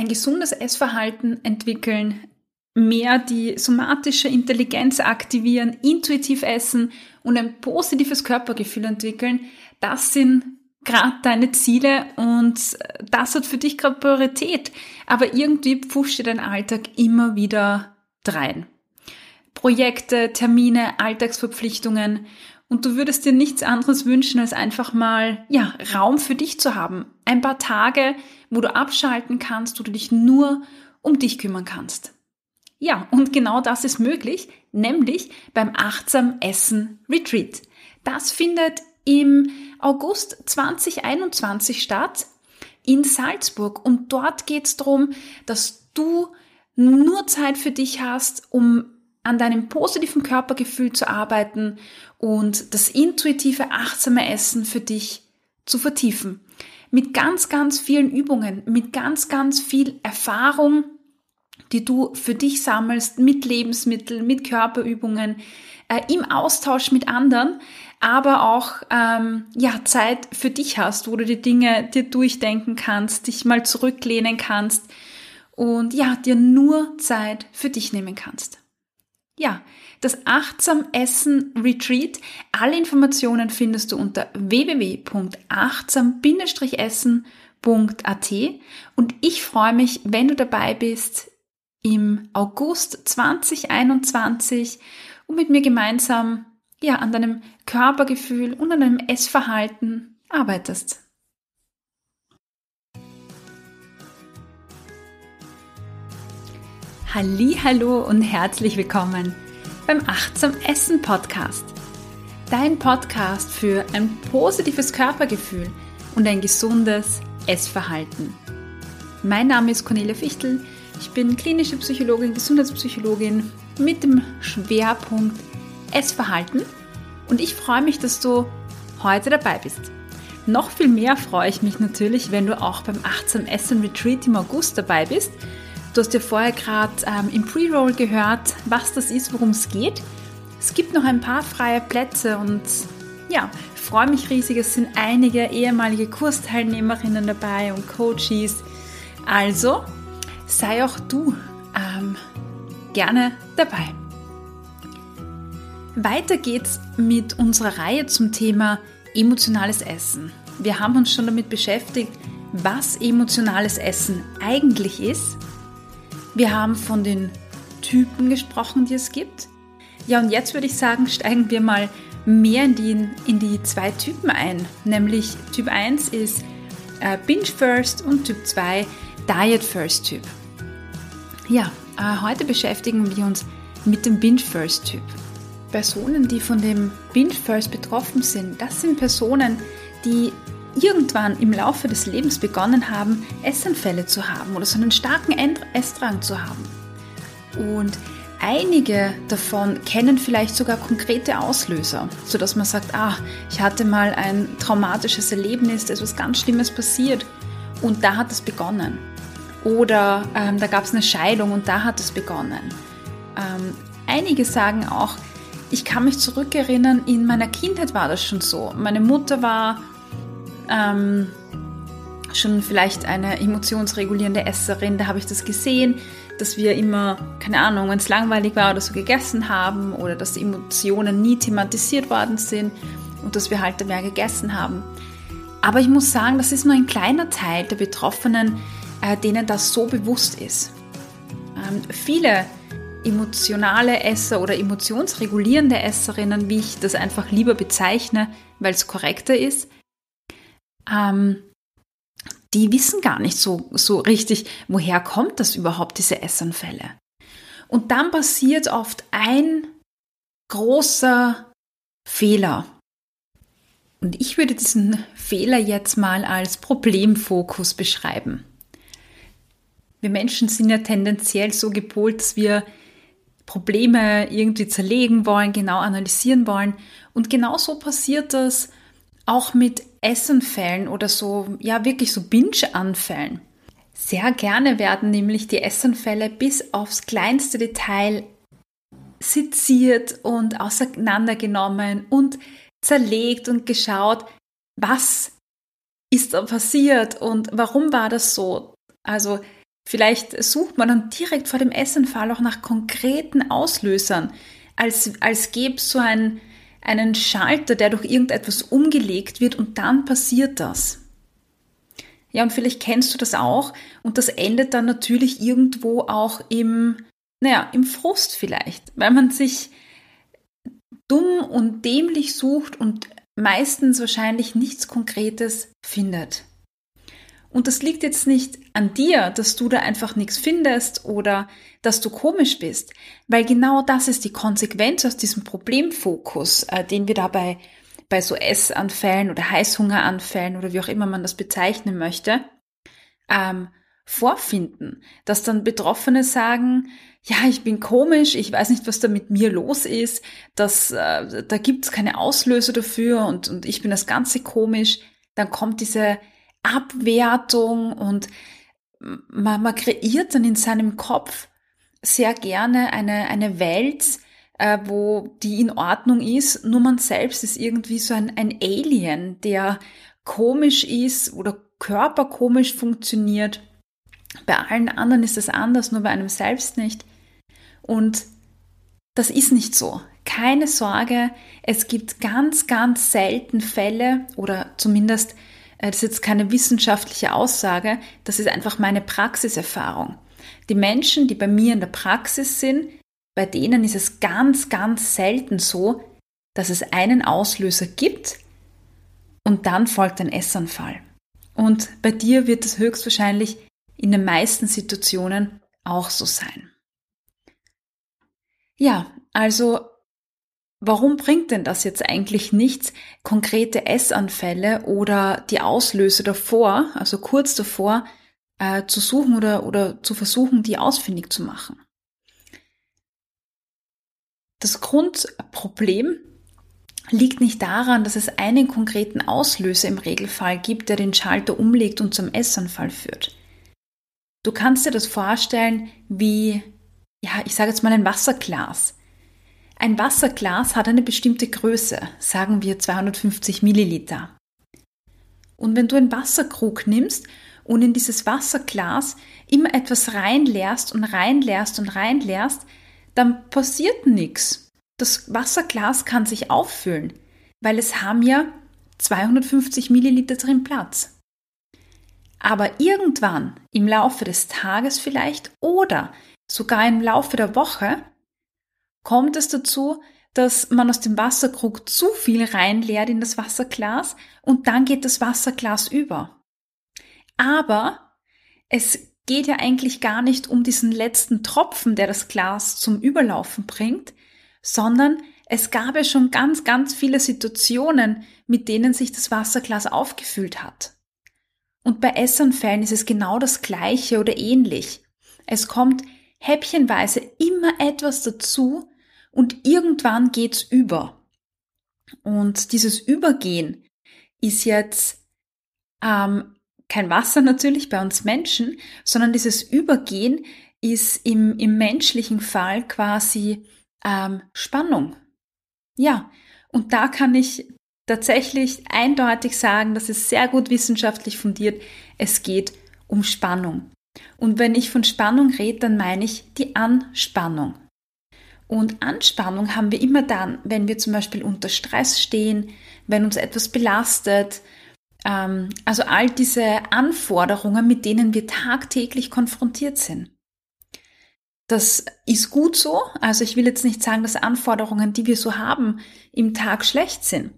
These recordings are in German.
ein gesundes Essverhalten entwickeln, mehr die somatische Intelligenz aktivieren, intuitiv essen und ein positives Körpergefühl entwickeln, das sind gerade deine Ziele und das hat für dich gerade Priorität. Aber irgendwie pfuscht dir dein Alltag immer wieder drein. Projekte, Termine, Alltagsverpflichtungen und du würdest dir nichts anderes wünschen, als einfach mal, ja, Raum für dich zu haben. Ein paar Tage, wo du abschalten kannst, wo du dich nur um dich kümmern kannst. Ja, und genau das ist möglich, nämlich beim Achtsam Essen Retreat. Das findet im August 2021 statt in Salzburg und dort geht es darum, dass du nur Zeit für dich hast, um an deinem positiven Körpergefühl zu arbeiten und das intuitive, achtsame Essen für dich zu vertiefen. Mit ganz, ganz vielen Übungen, mit ganz, ganz viel Erfahrung, die du für dich sammelst, mit Lebensmitteln, mit Körperübungen, äh, im Austausch mit anderen, aber auch ähm, ja Zeit für dich hast, wo du die Dinge dir durchdenken kannst, dich mal zurücklehnen kannst und ja dir nur Zeit für dich nehmen kannst. Ja, das Achtsam Essen Retreat. Alle Informationen findest du unter www.achtsam-essen.at und ich freue mich, wenn du dabei bist im August 2021 und mit mir gemeinsam ja an deinem Körpergefühl und an deinem Essverhalten arbeitest. Hallo und herzlich willkommen beim Achtsam Essen Podcast. Dein Podcast für ein positives Körpergefühl und ein gesundes Essverhalten. Mein Name ist Cornelia Fichtel. Ich bin klinische Psychologin, Gesundheitspsychologin mit dem Schwerpunkt Essverhalten und ich freue mich, dass du heute dabei bist. Noch viel mehr freue ich mich natürlich, wenn du auch beim Achtsam Essen Retreat im August dabei bist Du hast ja vorher gerade ähm, im Pre-Roll gehört, was das ist, worum es geht. Es gibt noch ein paar freie Plätze und ja, ich freue mich riesig. Es sind einige ehemalige Kursteilnehmerinnen dabei und Coaches. Also sei auch du ähm, gerne dabei. Weiter geht's mit unserer Reihe zum Thema emotionales Essen. Wir haben uns schon damit beschäftigt, was emotionales Essen eigentlich ist wir haben von den Typen gesprochen, die es gibt. Ja, und jetzt würde ich sagen, steigen wir mal mehr in die, in die zwei Typen ein. Nämlich Typ 1 ist äh, Binge First und Typ 2 Diet First Typ. Ja, äh, heute beschäftigen wir uns mit dem Binge First Typ. Personen, die von dem Binge First betroffen sind, das sind Personen, die irgendwann im Laufe des Lebens begonnen haben, Essanfälle zu haben oder so einen starken Essdrang zu haben. Und einige davon kennen vielleicht sogar konkrete Auslöser, sodass man sagt, ah, ich hatte mal ein traumatisches Erlebnis, da ist was ganz Schlimmes passiert und da hat es begonnen. Oder ähm, da gab es eine Scheidung und da hat es begonnen. Ähm, einige sagen auch, ich kann mich zurückerinnern, in meiner Kindheit war das schon so. Meine Mutter war ähm, schon vielleicht eine emotionsregulierende Esserin, da habe ich das gesehen, dass wir immer, keine Ahnung, wenn es langweilig war oder so gegessen haben oder dass Emotionen nie thematisiert worden sind und dass wir halt mehr gegessen haben. Aber ich muss sagen, das ist nur ein kleiner Teil der Betroffenen, äh, denen das so bewusst ist. Ähm, viele emotionale Esser oder emotionsregulierende Esserinnen, wie ich das einfach lieber bezeichne, weil es korrekter ist, ähm, die wissen gar nicht so, so richtig, woher kommt das überhaupt, diese Essanfälle. Und dann passiert oft ein großer Fehler. Und ich würde diesen Fehler jetzt mal als Problemfokus beschreiben. Wir Menschen sind ja tendenziell so gepolt, dass wir Probleme irgendwie zerlegen wollen, genau analysieren wollen. Und genau so passiert das auch mit Essenfällen oder so, ja, wirklich so Binge-Anfällen. Sehr gerne werden nämlich die Essenfälle bis aufs kleinste Detail seziert und auseinandergenommen und zerlegt und geschaut, was ist da passiert und warum war das so? Also Vielleicht sucht man dann direkt vor dem Essanfall auch nach konkreten Auslösern, als, als gäbe es so ein, einen Schalter, der durch irgendetwas umgelegt wird und dann passiert das. Ja, und vielleicht kennst du das auch und das endet dann natürlich irgendwo auch im, naja, im Frust vielleicht, weil man sich dumm und dämlich sucht und meistens wahrscheinlich nichts Konkretes findet. Und das liegt jetzt nicht an dir, dass du da einfach nichts findest oder dass du komisch bist, weil genau das ist die Konsequenz aus diesem Problemfokus, äh, den wir dabei bei so Essanfällen oder Heißhungeranfällen oder wie auch immer man das bezeichnen möchte, ähm, vorfinden, dass dann Betroffene sagen, ja, ich bin komisch, ich weiß nicht, was da mit mir los ist, dass, äh, da gibt's keine Auslöser dafür und, und ich bin das Ganze komisch, dann kommt diese Abwertung und man, man kreiert dann in seinem Kopf sehr gerne eine, eine Welt, äh, wo die in Ordnung ist, nur man selbst ist irgendwie so ein, ein Alien, der komisch ist oder körperkomisch funktioniert. Bei allen anderen ist es anders, nur bei einem selbst nicht. Und das ist nicht so. Keine Sorge, es gibt ganz, ganz selten Fälle oder zumindest das ist jetzt keine wissenschaftliche Aussage, das ist einfach meine Praxiserfahrung. Die Menschen, die bei mir in der Praxis sind, bei denen ist es ganz, ganz selten so, dass es einen Auslöser gibt und dann folgt ein Essanfall. Und bei dir wird es höchstwahrscheinlich in den meisten Situationen auch so sein. Ja, also Warum bringt denn das jetzt eigentlich nichts, konkrete Essanfälle oder die Auslöse davor, also kurz davor, äh, zu suchen oder, oder zu versuchen, die ausfindig zu machen? Das Grundproblem liegt nicht daran, dass es einen konkreten Auslöser im Regelfall gibt, der den Schalter umlegt und zum Essanfall führt. Du kannst dir das vorstellen wie, ja, ich sage jetzt mal ein Wasserglas. Ein Wasserglas hat eine bestimmte Größe, sagen wir 250 Milliliter. Und wenn du einen Wasserkrug nimmst und in dieses Wasserglas immer etwas reinleerst und reinleerst und reinleerst, dann passiert nichts. Das Wasserglas kann sich auffüllen, weil es haben ja 250 Milliliter drin Platz. Aber irgendwann im Laufe des Tages vielleicht oder sogar im Laufe der Woche kommt es dazu, dass man aus dem Wasserkrug zu viel reinleert in das Wasserglas und dann geht das Wasserglas über. Aber es geht ja eigentlich gar nicht um diesen letzten Tropfen, der das Glas zum Überlaufen bringt, sondern es gab ja schon ganz, ganz viele Situationen, mit denen sich das Wasserglas aufgefüllt hat. Und bei Essanfällen ist es genau das Gleiche oder ähnlich. Es kommt häppchenweise immer etwas dazu und irgendwann geht's über. Und dieses Übergehen ist jetzt ähm, kein Wasser natürlich bei uns Menschen, sondern dieses Übergehen ist im, im menschlichen Fall quasi ähm, Spannung. Ja, und da kann ich tatsächlich eindeutig sagen, das ist sehr gut wissenschaftlich fundiert, es geht um Spannung. Und wenn ich von Spannung rede, dann meine ich die Anspannung. Und Anspannung haben wir immer dann, wenn wir zum Beispiel unter Stress stehen, wenn uns etwas belastet. Ähm, also all diese Anforderungen, mit denen wir tagtäglich konfrontiert sind. Das ist gut so. Also ich will jetzt nicht sagen, dass Anforderungen, die wir so haben, im Tag schlecht sind,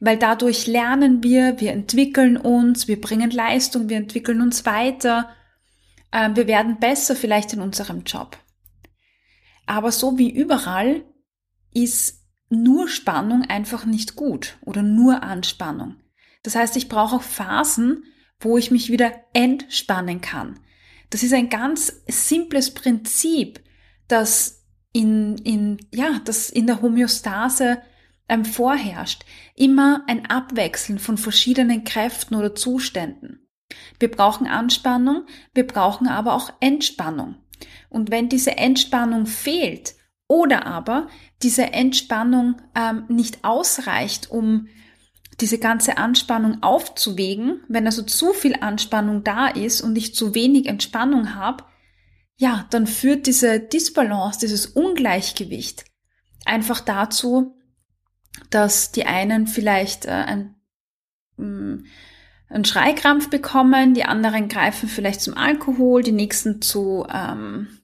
weil dadurch lernen wir, wir entwickeln uns, wir bringen Leistung, wir entwickeln uns weiter, äh, wir werden besser vielleicht in unserem Job. Aber so wie überall ist nur Spannung einfach nicht gut oder nur Anspannung. Das heißt, ich brauche auch Phasen, wo ich mich wieder entspannen kann. Das ist ein ganz simples Prinzip, das in, in, ja, das in der Homöostase ähm, vorherrscht. Immer ein Abwechseln von verschiedenen Kräften oder Zuständen. Wir brauchen Anspannung, wir brauchen aber auch Entspannung. Und wenn diese Entspannung fehlt oder aber diese Entspannung ähm, nicht ausreicht, um diese ganze Anspannung aufzuwägen, wenn also zu viel Anspannung da ist und ich zu wenig Entspannung habe, ja, dann führt diese Disbalance, dieses Ungleichgewicht einfach dazu, dass die einen vielleicht äh, ein, mm, einen Schreikrampf bekommen, die anderen greifen vielleicht zum Alkohol, die nächsten zu ähm,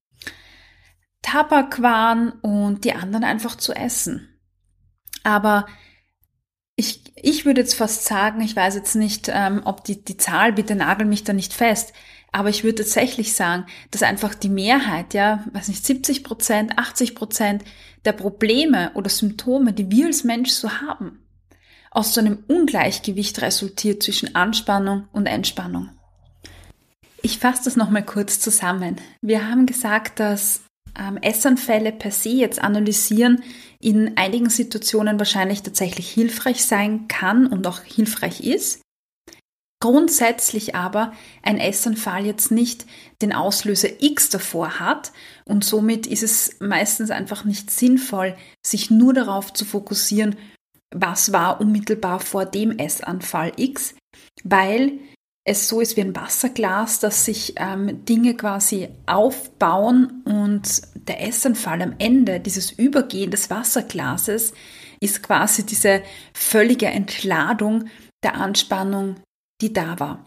Tabakwaren und die anderen einfach zu essen. Aber ich, ich würde jetzt fast sagen, ich weiß jetzt nicht, ähm, ob die, die Zahl, bitte nagel mich da nicht fest, aber ich würde tatsächlich sagen, dass einfach die Mehrheit, ja, weiß nicht, 70 Prozent, 80 Prozent der Probleme oder Symptome, die wir als Mensch so haben, aus so einem Ungleichgewicht resultiert zwischen Anspannung und Entspannung. Ich fasse das nochmal kurz zusammen. Wir haben gesagt, dass ähm, Essanfälle per se jetzt analysieren in einigen Situationen wahrscheinlich tatsächlich hilfreich sein kann und auch hilfreich ist. Grundsätzlich aber ein Essanfall jetzt nicht den Auslöser X davor hat und somit ist es meistens einfach nicht sinnvoll, sich nur darauf zu fokussieren, was war unmittelbar vor dem Essanfall X, weil es so ist wie ein Wasserglas, dass sich ähm, Dinge quasi aufbauen und der Essanfall am Ende, dieses Übergehen des Wasserglases, ist quasi diese völlige Entladung der Anspannung, die da war.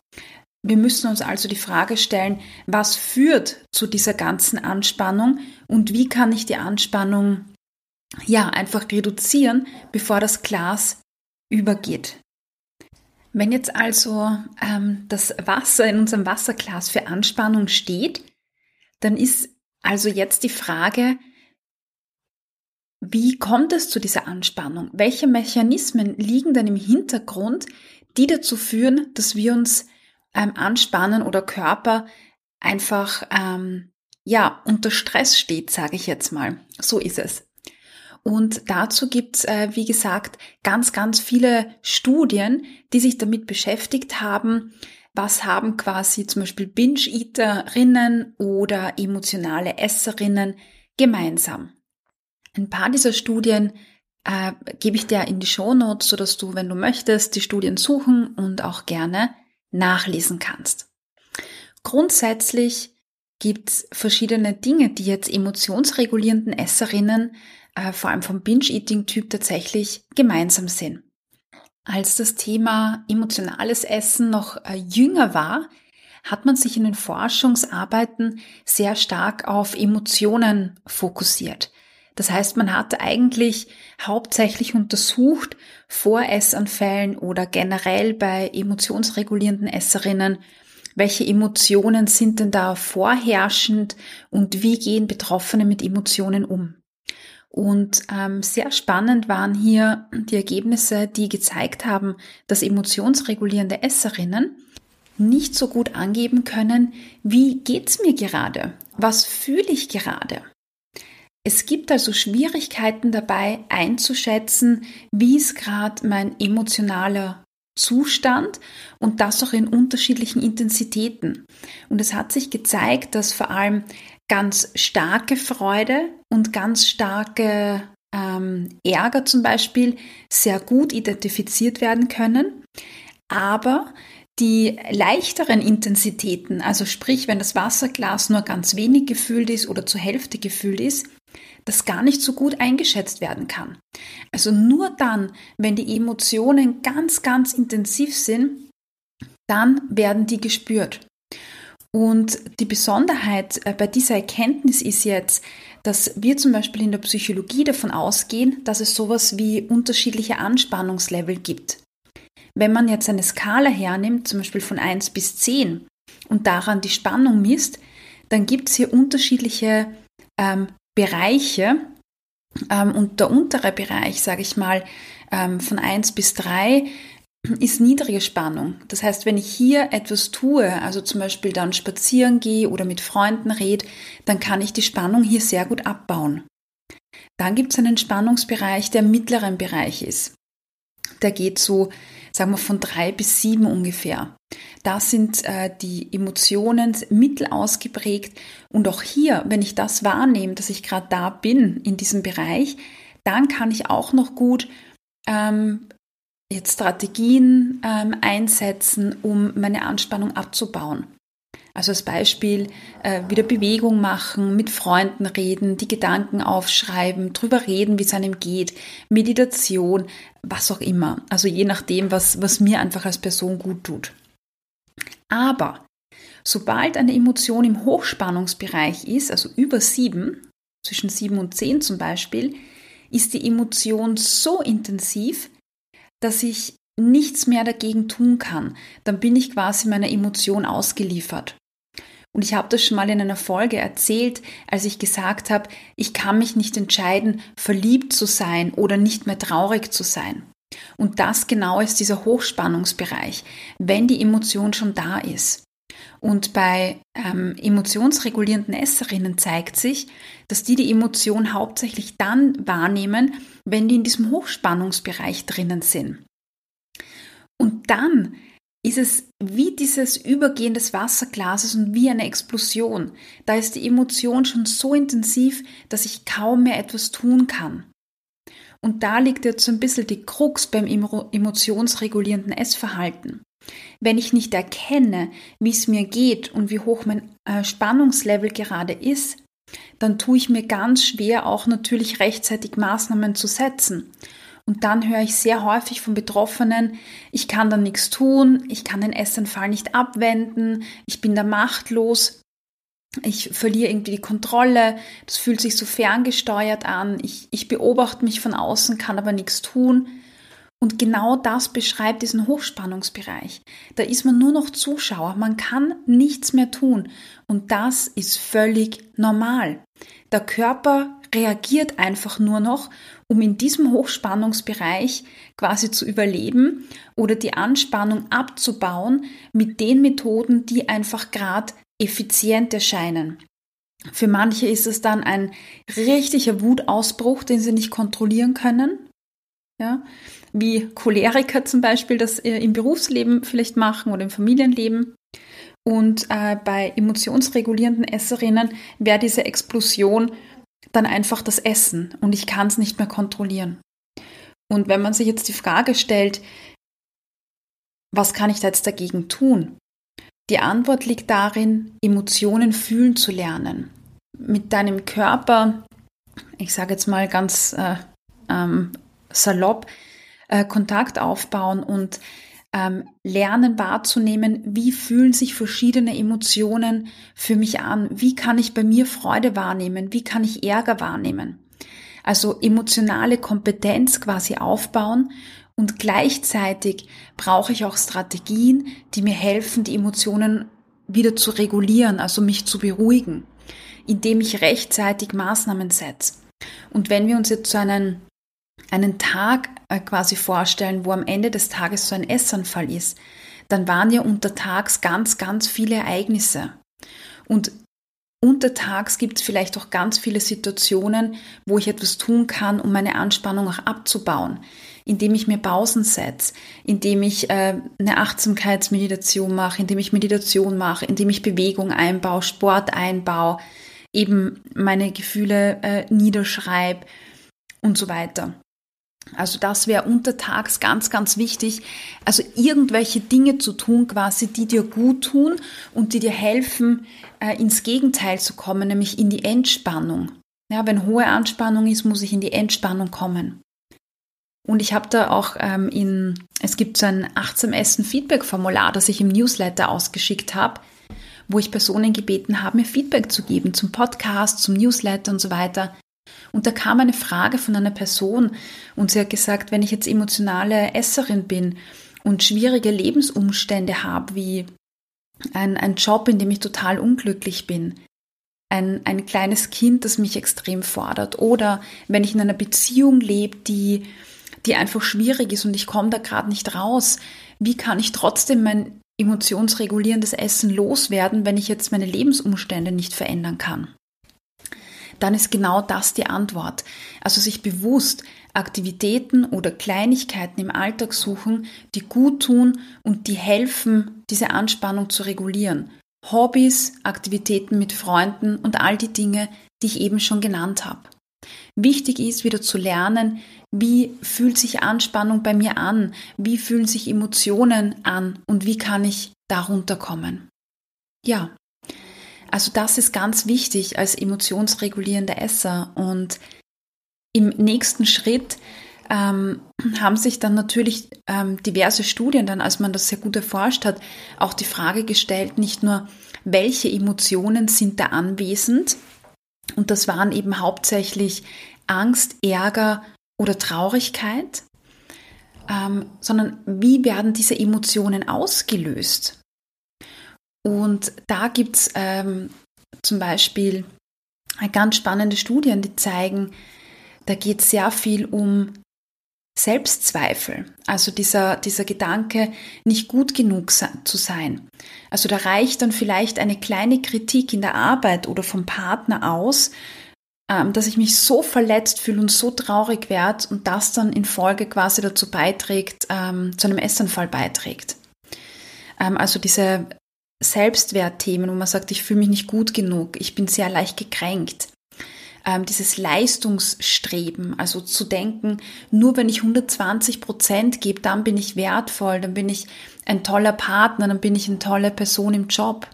Wir müssen uns also die Frage stellen, was führt zu dieser ganzen Anspannung und wie kann ich die Anspannung ja einfach reduzieren, bevor das Glas übergeht. Wenn jetzt also ähm, das Wasser in unserem Wasserglas für Anspannung steht, dann ist also jetzt die Frage, wie kommt es zu dieser Anspannung? Welche Mechanismen liegen denn im Hintergrund, die dazu führen, dass wir uns ähm, anspannen oder Körper einfach ähm, ja unter Stress steht, sage ich jetzt mal. So ist es. Und dazu gibt's, äh, wie gesagt, ganz, ganz viele Studien, die sich damit beschäftigt haben, was haben quasi zum Beispiel Binge-Eaterinnen oder emotionale Esserinnen gemeinsam. Ein paar dieser Studien äh, gebe ich dir in die Shownotes, sodass du, wenn du möchtest, die Studien suchen und auch gerne nachlesen kannst. Grundsätzlich gibt's verschiedene Dinge, die jetzt emotionsregulierenden Esserinnen äh, vor allem vom Binge-Eating-Typ tatsächlich gemeinsam sind. Als das Thema emotionales Essen noch äh, jünger war, hat man sich in den Forschungsarbeiten sehr stark auf Emotionen fokussiert. Das heißt, man hat eigentlich hauptsächlich untersucht vor Essanfällen oder generell bei emotionsregulierenden Esserinnen, welche Emotionen sind denn da vorherrschend und wie gehen Betroffene mit Emotionen um. Und ähm, sehr spannend waren hier die Ergebnisse, die gezeigt haben, dass emotionsregulierende Esserinnen nicht so gut angeben können, wie geht's mir gerade? Was fühle ich gerade? Es gibt also Schwierigkeiten dabei einzuschätzen, wie ist gerade mein emotionaler Zustand und das auch in unterschiedlichen Intensitäten. Und es hat sich gezeigt, dass vor allem ganz starke Freude und ganz starke ähm, Ärger zum Beispiel sehr gut identifiziert werden können. Aber die leichteren Intensitäten, also sprich, wenn das Wasserglas nur ganz wenig gefüllt ist oder zur Hälfte gefüllt ist, das gar nicht so gut eingeschätzt werden kann. Also nur dann, wenn die Emotionen ganz, ganz intensiv sind, dann werden die gespürt. Und die Besonderheit äh, bei dieser Erkenntnis ist jetzt, dass wir zum Beispiel in der Psychologie davon ausgehen, dass es sowas wie unterschiedliche Anspannungslevel gibt. Wenn man jetzt eine Skala hernimmt, zum Beispiel von 1 bis 10 und daran die Spannung misst, dann gibt es hier unterschiedliche ähm, Bereiche. Ähm, und der untere Bereich, sage ich mal, ähm, von 1 bis 3 ist niedrige Spannung. Das heißt, wenn ich hier etwas tue, also zum Beispiel dann spazieren gehe oder mit Freunden rede, dann kann ich die Spannung hier sehr gut abbauen. Dann gibt es einen Spannungsbereich, der mittleren Bereich ist. Der geht so, sagen wir, von drei bis sieben ungefähr. Da sind äh, die Emotionen mittel ausgeprägt. Und auch hier, wenn ich das wahrnehme, dass ich gerade da bin in diesem Bereich, dann kann ich auch noch gut ähm, jetzt Strategien ähm, einsetzen, um meine Anspannung abzubauen. Also als Beispiel äh, wieder Bewegung machen, mit Freunden reden, die Gedanken aufschreiben, drüber reden, wie es einem geht, Meditation, was auch immer. Also je nachdem, was, was mir einfach als Person gut tut. Aber sobald eine Emotion im Hochspannungsbereich ist, also über sieben, zwischen sieben und zehn zum Beispiel, ist die Emotion so intensiv, dass ich nichts mehr dagegen tun kann. Dann bin ich quasi meiner Emotion ausgeliefert. Und ich habe das schon mal in einer Folge erzählt, als ich gesagt habe, ich kann mich nicht entscheiden, verliebt zu sein oder nicht mehr traurig zu sein. Und das genau ist dieser Hochspannungsbereich, wenn die Emotion schon da ist. Und bei ähm, emotionsregulierenden Esserinnen zeigt sich, dass die die Emotion hauptsächlich dann wahrnehmen, wenn die in diesem Hochspannungsbereich drinnen sind. Und dann ist es wie dieses Übergehen des Wasserglases und wie eine Explosion. Da ist die Emotion schon so intensiv, dass ich kaum mehr etwas tun kann. Und da liegt jetzt so ein bisschen die Krux beim emotionsregulierenden Essverhalten. Wenn ich nicht erkenne, wie es mir geht und wie hoch mein äh, Spannungslevel gerade ist, dann tue ich mir ganz schwer, auch natürlich rechtzeitig Maßnahmen zu setzen. Und dann höre ich sehr häufig von Betroffenen, ich kann da nichts tun, ich kann den Essanfall nicht abwenden, ich bin da machtlos, ich verliere irgendwie die Kontrolle, das fühlt sich so ferngesteuert an, ich, ich beobachte mich von außen, kann aber nichts tun. Und genau das beschreibt diesen Hochspannungsbereich. Da ist man nur noch Zuschauer, man kann nichts mehr tun. Und das ist völlig normal. Der Körper reagiert einfach nur noch, um in diesem Hochspannungsbereich quasi zu überleben oder die Anspannung abzubauen mit den Methoden, die einfach gerade effizient erscheinen. Für manche ist es dann ein richtiger Wutausbruch, den sie nicht kontrollieren können. Ja, wie Choleriker zum Beispiel das äh, im Berufsleben vielleicht machen oder im Familienleben. Und äh, bei emotionsregulierenden Esserinnen wäre diese Explosion dann einfach das Essen und ich kann es nicht mehr kontrollieren. Und wenn man sich jetzt die Frage stellt, was kann ich da jetzt dagegen tun? Die Antwort liegt darin, Emotionen fühlen zu lernen. Mit deinem Körper, ich sage jetzt mal ganz äh, ähm, salopp, äh, Kontakt aufbauen und ähm, lernen wahrzunehmen, wie fühlen sich verschiedene Emotionen für mich an, wie kann ich bei mir Freude wahrnehmen, wie kann ich Ärger wahrnehmen. Also emotionale Kompetenz quasi aufbauen und gleichzeitig brauche ich auch Strategien, die mir helfen, die Emotionen wieder zu regulieren, also mich zu beruhigen, indem ich rechtzeitig Maßnahmen setze. Und wenn wir uns jetzt so einen einen Tag äh, quasi vorstellen, wo am Ende des Tages so ein Essanfall ist, dann waren ja untertags ganz, ganz viele Ereignisse. Und untertags gibt es vielleicht auch ganz viele Situationen, wo ich etwas tun kann, um meine Anspannung auch abzubauen, indem ich mir Pausen setze, indem ich äh, eine Achtsamkeitsmeditation mache, indem ich Meditation mache, indem ich Bewegung einbaue, Sport einbaue, eben meine Gefühle äh, niederschreibe und so weiter. Also das wäre untertags ganz, ganz wichtig. Also irgendwelche Dinge zu tun quasi, die dir gut tun und die dir helfen, äh, ins Gegenteil zu kommen, nämlich in die Entspannung. Ja, wenn hohe Anspannung ist, muss ich in die Entspannung kommen. Und ich habe da auch ähm, in, es gibt so ein achtsam Essen Feedback-Formular, das ich im Newsletter ausgeschickt habe, wo ich Personen gebeten habe, mir Feedback zu geben zum Podcast, zum Newsletter und so weiter. Und da kam eine Frage von einer Person und sie hat gesagt, wenn ich jetzt emotionale Esserin bin und schwierige Lebensumstände habe, wie ein, ein Job, in dem ich total unglücklich bin, ein, ein kleines Kind, das mich extrem fordert, oder wenn ich in einer Beziehung lebe, die, die einfach schwierig ist und ich komme da gerade nicht raus, wie kann ich trotzdem mein emotionsregulierendes Essen loswerden, wenn ich jetzt meine Lebensumstände nicht verändern kann? Dann ist genau das die Antwort. Also sich bewusst Aktivitäten oder Kleinigkeiten im Alltag suchen, die gut tun und die helfen, diese Anspannung zu regulieren. Hobbys, Aktivitäten mit Freunden und all die Dinge, die ich eben schon genannt habe. Wichtig ist wieder zu lernen, wie fühlt sich Anspannung bei mir an, wie fühlen sich Emotionen an und wie kann ich darunter kommen. Ja, Also das ist ganz wichtig als emotionsregulierender Esser. Und im nächsten Schritt ähm, haben sich dann natürlich ähm, diverse Studien, dann als man das sehr gut erforscht hat, auch die Frage gestellt, nicht nur, welche Emotionen sind da anwesend, und das waren eben hauptsächlich Angst, Ärger oder Traurigkeit, ähm, sondern wie werden diese Emotionen ausgelöst? Und da gibt es ähm, zum Beispiel ganz spannende Studien, die zeigen, da geht es sehr viel um Selbstzweifel, also dieser, dieser Gedanke, nicht gut genug zu sein. Also da reicht dann vielleicht eine kleine Kritik in der Arbeit oder vom Partner aus, ähm, dass ich mich so verletzt fühle und so traurig werde und das dann in Folge quasi dazu beiträgt, ähm, zu einem Essanfall beiträgt. Ähm, also diese Selbstwertthemen, wo man sagt, ich fühle mich nicht gut genug, ich bin sehr leicht gekränkt ähm, dieses Leistungsstreben, also zu denken, nur wenn ich 120 Prozent gebe, dann bin ich wertvoll, dann bin ich ein toller Partner, dann bin ich eine tolle Person im Job.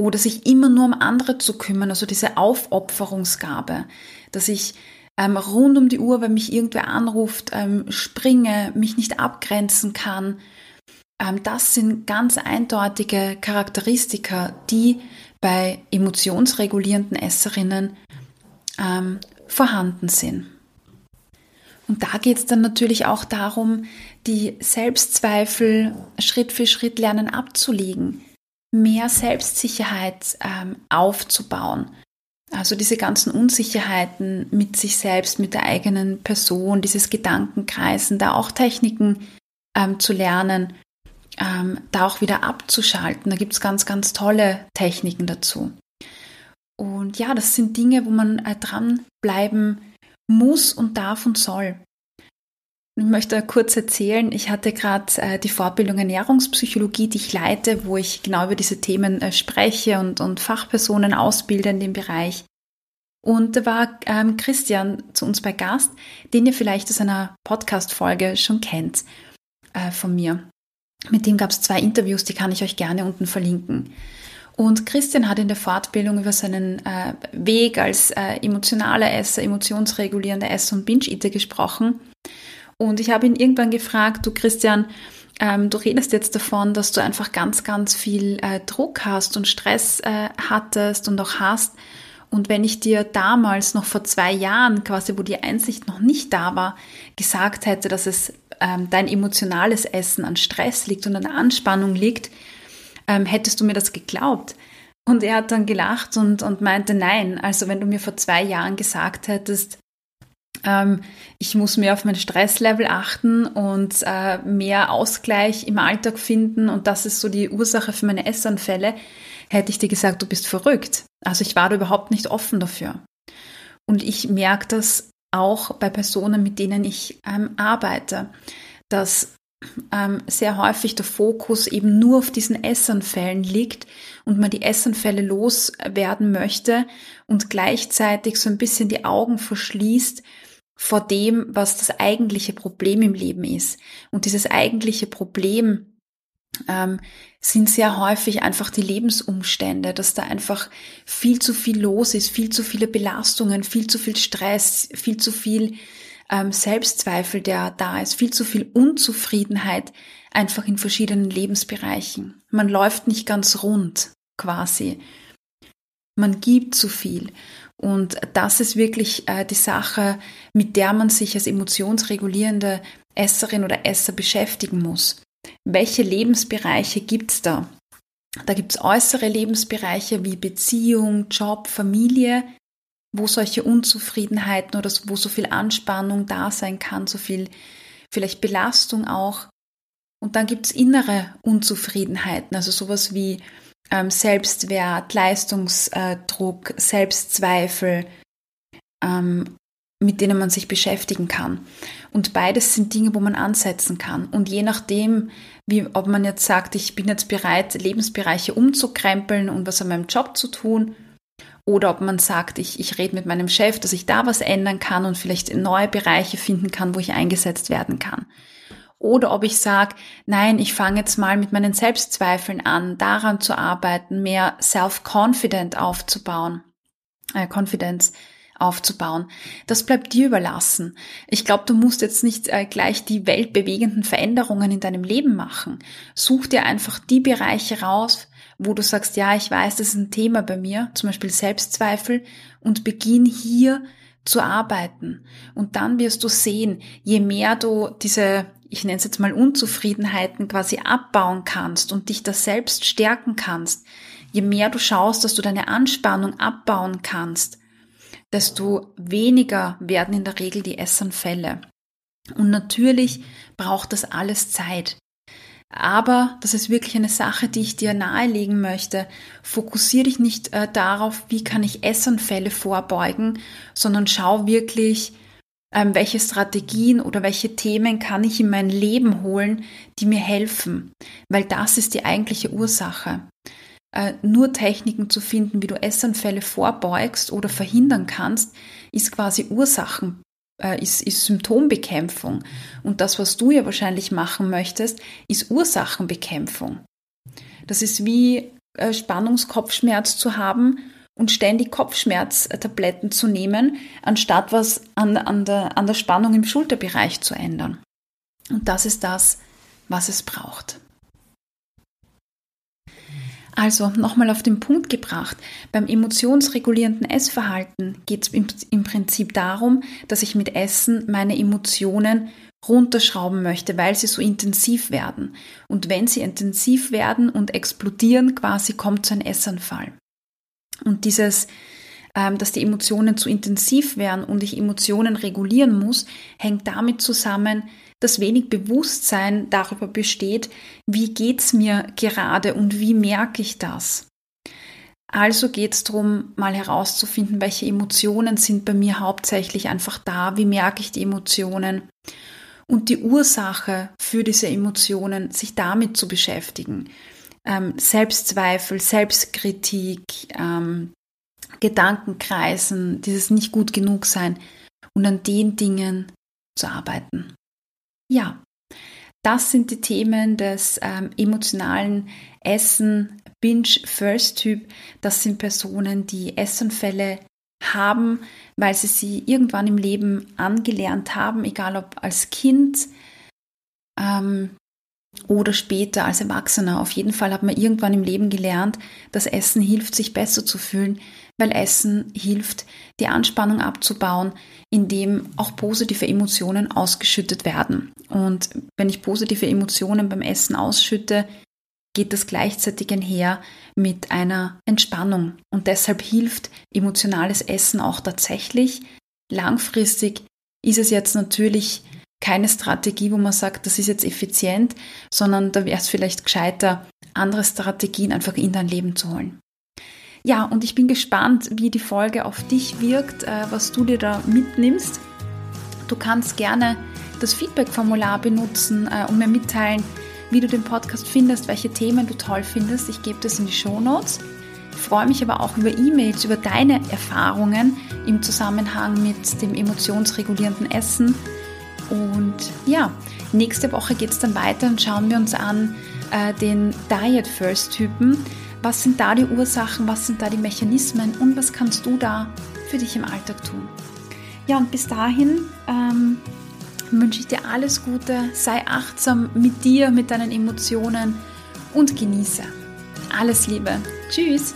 Oder sich immer nur um andere zu kümmern, also diese Aufopferungsgabe, dass ich ähm, rund um die Uhr, wenn mich irgendwer anruft, ähm, springe, mich nicht abgrenzen kann. Ähm, das sind ganz eindeutige Charakteristika, die bei emotionsregulierenden Esserinnen ähm, vorhanden sind. Und da geht es dann natürlich auch darum, die Selbstzweifel Schritt für Schritt lernen abzulegen, mehr Selbstsicherheit ähm, aufzubauen. Also diese ganzen Unsicherheiten mit sich selbst, mit der eigenen Person, dieses Gedankenkreisen, da auch Techniken ähm, zu lernen, ähm, da auch wieder abzuschalten. Da gibt es ganz, ganz tolle Techniken dazu. Und ja, das sind Dinge, wo man äh, dranbleiben muss und darf und soll. Ich möchte kurz erzählen, ich hatte gerade äh, die Fortbildung Ernährungspsychologie, die ich leite, wo ich genau über diese Themen äh, spreche und, und Fachpersonen ausbilde in dem Bereich. Und da war ähm, Christian zu uns bei Gast, den ihr vielleicht aus einer Podcast-Folge schon kennt äh, von mir. Mit dem gab es zwei Interviews, die kann ich euch gerne unten verlinken. Und Christian hat in der Fortbildung über seinen äh, Weg als äh, emotionaler Esser, emotionsregulierender Esser und Binge-Eater gesprochen. Und ich habe ihn irgendwann gefragt, du Christian, ähm, du redest jetzt davon, dass du einfach ganz, ganz viel äh, Druck hast und Stress äh, hattest und auch hast. Und wenn ich dir damals noch vor zwei Jahren, quasi wo die Einsicht noch nicht da war, gesagt hätte, dass es ähm, dein emotionales Essen an Stress liegt und an Anspannung liegt, ähm, hättest du mir das geglaubt? Und er hat dann gelacht und, und meinte, nein, also wenn du mir vor zwei Jahren gesagt hättest, ähm, ich muss mehr auf mein Stresslevel achten und äh, mehr Ausgleich im Alltag finden und das ist so die Ursache für meine Essanfälle, hätte ich dir gesagt, du bist verrückt. Also ich war da überhaupt nicht offen dafür. Und ich merke das auch bei Personen, mit denen ich ähm, arbeite, dass ähm, sehr häufig der Fokus eben nur auf diesen Essanfällen liegt und man die Essanfälle loswerden möchte und gleichzeitig so ein bisschen die Augen verschließt vor dem, was das eigentliche Problem im Leben ist. Und dieses eigentliche Problem ähm, sind sehr häufig einfach die Lebensumstände, dass da einfach viel zu viel los ist, viel zu viele Belastungen, viel zu viel Stress, viel zu viel ähm, Selbstzweifel, der da ist, viel zu viel Unzufriedenheit einfach in verschiedenen Lebensbereichen. Man läuft nicht ganz rund quasi. Man gibt zu viel. Und das ist wirklich äh, die Sache, mit der man sich als emotionsregulierende Esserin oder Esser beschäftigen muss welche Lebensbereiche gibt es da? Da gibt es äußere Lebensbereiche wie Beziehung, Job, Familie, wo solche Unzufriedenheiten oder wo so viel Anspannung da sein kann, so viel vielleicht Belastung auch. Und dann gibt es innere Unzufriedenheiten, also sowas wie ähm, Selbstwert, Leistungsdruck, Selbstzweifel, ähm, mit denen man sich beschäftigen kann. Und beides sind Dinge, wo man ansetzen kann. Und je nachdem, wie, ob man jetzt sagt, ich bin jetzt bereit, Lebensbereiche umzukrempeln und was an meinem Job zu tun, oder ob man sagt, ich, ich rede mit meinem Chef, dass ich da was ändern kann und vielleicht neue Bereiche finden kann, wo ich eingesetzt werden kann. oder ob ich sage, nein, ich fange jetzt mal mit meinen Selbstzweifeln an, daran zu arbeiten, mehr Self-Confident aufzubauen, äh, Confidence aufzubauen. Das bleibt dir überlassen. Ich glaube, du musst jetzt nicht äh, gleich die weltbewegenden Veränderungen in deinem Leben machen. Such dir einfach die Bereiche raus, wo du sagst, ja, ich weiß, das ist ein Thema bei mir, zum Beispiel Selbstzweifel, und beginn hier zu arbeiten. Und dann wirst du sehen, je mehr du diese ich nenne es jetzt mal Unzufriedenheiten quasi abbauen kannst und dich da selbst stärken kannst, je mehr du schaust, dass du deine Anspannung abbauen kannst, desto weniger werden in der Regel die Essanfälle. Und natürlich braucht das alles Zeit. Aber das ist wirklich eine Sache, die ich dir nahelegen möchte. Fokussiere dich nicht äh, darauf, wie kann ich Essanfälle vorbeugen, sondern schau wirklich, ähm, welche Strategien oder welche Themen kann ich in mein Leben holen, die mir helfen, weil das ist die eigentliche Ursache. Äh, nur Techniken zu finden, wie du Essanfälle vorbeugst oder verhindern kannst, ist quasi Ursachen, äh, ist, ist Symptombekämpfung. Und das, was du ja wahrscheinlich machen möchtest, ist Ursachenbekämpfung. Das ist wie äh, Spannungskopfschmerz zu haben und ständig Kopfschmerztabletten zu nehmen, anstatt was an, an, der, an der Spannung im Schulterbereich zu ändern. Und das ist das, was es braucht. Also nochmal auf den Punkt gebracht, beim emotionsregulierenden Essverhalten geht es im, Prinzip darum, dass ich mit Essen meine Emotionen runterschrauben möchte, weil sie so intensiv werden. Und wenn sie intensiv werden und explodieren, quasi kommt zu einem Essanfall. Und dieses, ähm, dass die Emotionen zu intensiv werden und ich Emotionen regulieren muss, hängt damit zusammen, dass wenig Bewusstsein darüber besteht, wie geht's mir gerade und wie merke ich das. Also geht es darum, mal herauszufinden, welche Emotionen sind bei mir hauptsächlich einfach da, wie merke ich die Emotionen und die Ursache für diese Emotionen, sich damit zu beschäftigen ähm, Selbstzweifel, Selbstkritik, ähm, Gedankenkreisen, dieses nicht gut genug sein und an den Dingen zu arbeiten. Ja, das sind die Themen des ähm, emotionalen Essen, Binge-First-Typ. Das sind Personen, die Essanfälle haben, weil sie sie irgendwann im Leben angelernt haben, egal ob als Kind, ähm, oder später als Erwachsener. Auf jeden Fall hat man irgendwann im Leben gelernt, dass Essen hilft, sich besser zu fühlen, weil Essen hilft, die Anspannung abzubauen, indem auch positive Emotionen ausgeschüttet werden. Und wenn ich positive Emotionen beim Essen ausschütte, geht das gleichzeitig einher mit einer Entspannung. Und deshalb hilft emotionales Essen auch tatsächlich. Langfristig ist es jetzt natürlich keine Strategie, wo man sagt, das ist jetzt effizient, sondern da wäre es vielleicht gescheiter, andere Strategien einfach in dein Leben zu holen. Ja, und ich bin gespannt, wie die Folge auf dich wirkt, äh, was du dir da mitnimmst. Du kannst gerne das Feedback-Formular benutzen äh, und mir mitteilen, wie du den Podcast findest, welche Themen du toll findest. Ich gebe das in die Show Notes. Ich freue mich aber auch über E-Mails, über deine Erfahrungen im Zusammenhang mit dem emotionsregulierenden Essen und ja, nächste Woche geht es dann weiter und schauen wir uns an äh, den Diet First Typen. Was sind da die Ursachen, was sind da die Mechanismen und was kannst du da für dich im Alltag tun? Ja, und bis dahin ähm, wünsche ich dir alles Gute, sei achtsam mit dir, mit deinen Emotionen und genieße. Alles Liebe. Tschüss.